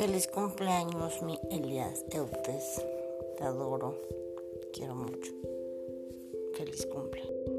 Feliz cumpleaños, mi Elias Eutes. Te adoro. Quiero mucho. Feliz cumpleaños.